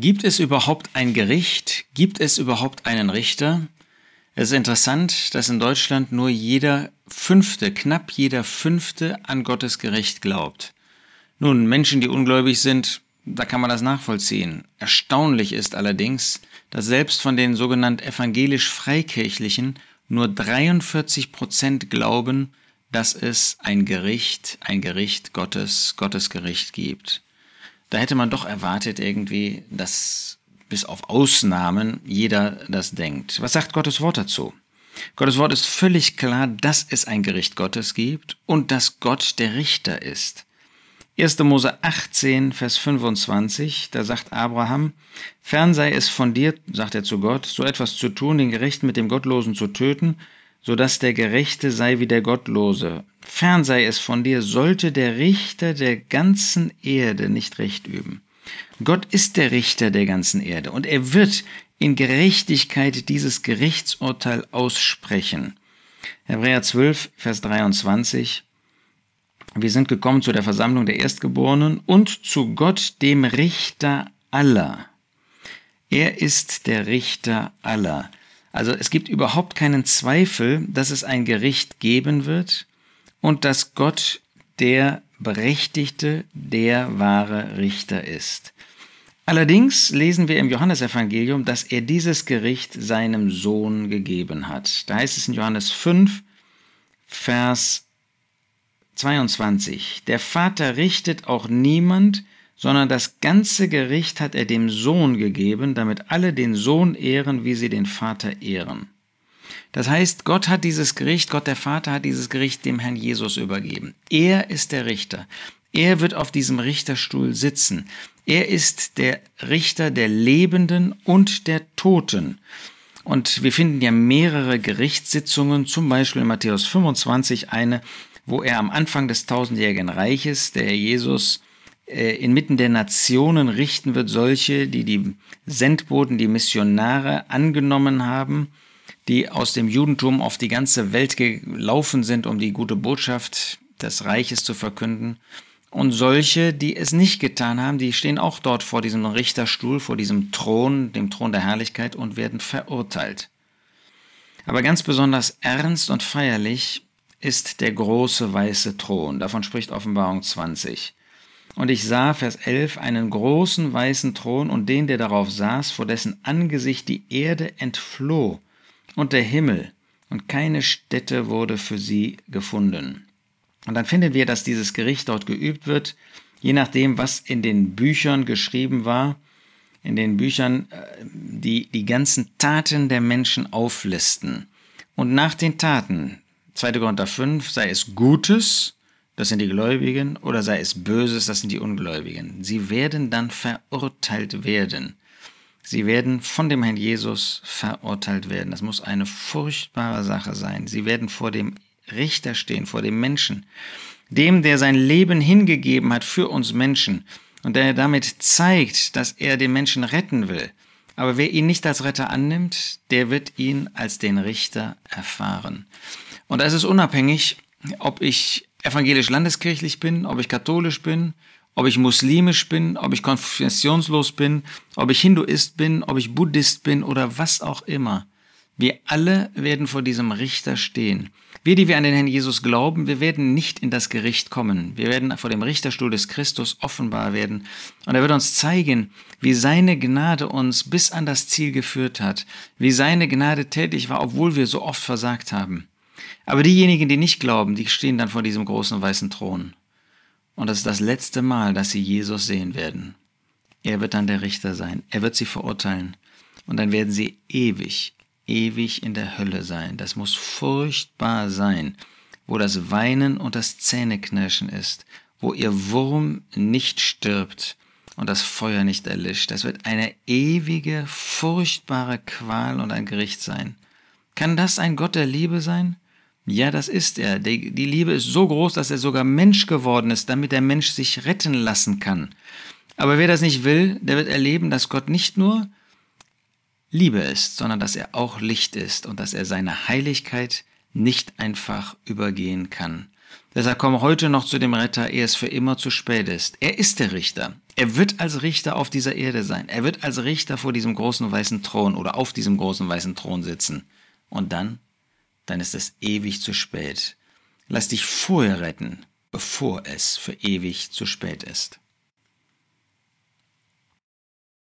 Gibt es überhaupt ein Gericht? Gibt es überhaupt einen Richter? Es ist interessant, dass in Deutschland nur jeder Fünfte, knapp jeder Fünfte an Gottes Gericht glaubt. Nun, Menschen, die ungläubig sind, da kann man das nachvollziehen. Erstaunlich ist allerdings, dass selbst von den sogenannten evangelisch-freikirchlichen nur 43 Prozent glauben, dass es ein Gericht, ein Gericht Gottes, Gottes Gericht gibt. Da hätte man doch erwartet irgendwie, dass bis auf Ausnahmen jeder das denkt. Was sagt Gottes Wort dazu? Gottes Wort ist völlig klar, dass es ein Gericht Gottes gibt und dass Gott der Richter ist. 1. Mose 18, Vers 25, da sagt Abraham, Fern sei es von dir, sagt er zu Gott, so etwas zu tun, den Gerechten mit dem Gottlosen zu töten, so dass der Gerechte sei wie der Gottlose. Fern sei es von dir, sollte der Richter der ganzen Erde nicht Recht üben. Gott ist der Richter der ganzen Erde und er wird in Gerechtigkeit dieses Gerichtsurteil aussprechen. Hebräer 12, Vers 23. Wir sind gekommen zu der Versammlung der Erstgeborenen und zu Gott, dem Richter aller. Er ist der Richter aller. Also es gibt überhaupt keinen Zweifel, dass es ein Gericht geben wird und dass Gott der Berechtigte, der wahre Richter ist. Allerdings lesen wir im Johannesevangelium, dass er dieses Gericht seinem Sohn gegeben hat. Da heißt es in Johannes 5, Vers 22, der Vater richtet auch niemand, sondern das ganze Gericht hat er dem Sohn gegeben, damit alle den Sohn ehren, wie sie den Vater ehren. Das heißt, Gott hat dieses Gericht, Gott der Vater hat dieses Gericht dem Herrn Jesus übergeben. Er ist der Richter. Er wird auf diesem Richterstuhl sitzen. Er ist der Richter der Lebenden und der Toten. Und wir finden ja mehrere Gerichtssitzungen, zum Beispiel in Matthäus 25 eine, wo er am Anfang des tausendjährigen Reiches, der Jesus, inmitten der Nationen richten wird, solche, die die Sendboten, die Missionare angenommen haben, die aus dem Judentum auf die ganze Welt gelaufen sind, um die gute Botschaft des Reiches zu verkünden. Und solche, die es nicht getan haben, die stehen auch dort vor diesem Richterstuhl, vor diesem Thron, dem Thron der Herrlichkeit und werden verurteilt. Aber ganz besonders ernst und feierlich ist der große weiße Thron. Davon spricht Offenbarung 20. Und ich sah, Vers 11, einen großen weißen Thron und den, der darauf saß, vor dessen Angesicht die Erde entfloh und der Himmel, und keine Stätte wurde für sie gefunden. Und dann finden wir, dass dieses Gericht dort geübt wird, je nachdem, was in den Büchern geschrieben war, in den Büchern, äh, die die ganzen Taten der Menschen auflisten. Und nach den Taten, 2. Korinther 5, sei es Gutes, das sind die Gläubigen, oder sei es Böses, das sind die Ungläubigen. Sie werden dann verurteilt werden. Sie werden von dem Herrn Jesus verurteilt werden. Das muss eine furchtbare Sache sein. Sie werden vor dem Richter stehen, vor dem Menschen, dem, der sein Leben hingegeben hat für uns Menschen und der damit zeigt, dass er den Menschen retten will. Aber wer ihn nicht als Retter annimmt, der wird ihn als den Richter erfahren. Und da ist unabhängig, ob ich evangelisch landeskirchlich bin, ob ich katholisch bin, ob ich muslimisch bin, ob ich konfessionslos bin, ob ich Hinduist bin, ob ich Buddhist bin oder was auch immer. Wir alle werden vor diesem Richter stehen. Wir, die wir an den Herrn Jesus glauben, wir werden nicht in das Gericht kommen. Wir werden vor dem Richterstuhl des Christus offenbar werden. Und er wird uns zeigen, wie seine Gnade uns bis an das Ziel geführt hat, wie seine Gnade tätig war, obwohl wir so oft versagt haben. Aber diejenigen, die nicht glauben, die stehen dann vor diesem großen weißen Thron. Und das ist das letzte Mal, dass sie Jesus sehen werden. Er wird dann der Richter sein. Er wird sie verurteilen. Und dann werden sie ewig, ewig in der Hölle sein. Das muss furchtbar sein, wo das Weinen und das Zähneknirschen ist, wo ihr Wurm nicht stirbt und das Feuer nicht erlischt. Das wird eine ewige, furchtbare Qual und ein Gericht sein. Kann das ein Gott der Liebe sein? Ja, das ist er. Die, Liebe ist so groß, dass er sogar Mensch geworden ist, damit der Mensch sich retten lassen kann. Aber wer das nicht will, der wird erleben, dass Gott nicht nur Liebe ist, sondern dass er auch Licht ist und dass er seine Heiligkeit nicht einfach übergehen kann. Deshalb komm heute noch zu dem Retter, ehe es für immer zu spät ist. Er ist der Richter. Er wird als Richter auf dieser Erde sein. Er wird als Richter vor diesem großen weißen Thron oder auf diesem großen weißen Thron sitzen. Und dann dann ist es ewig zu spät. Lass dich vorher retten, bevor es für ewig zu spät ist.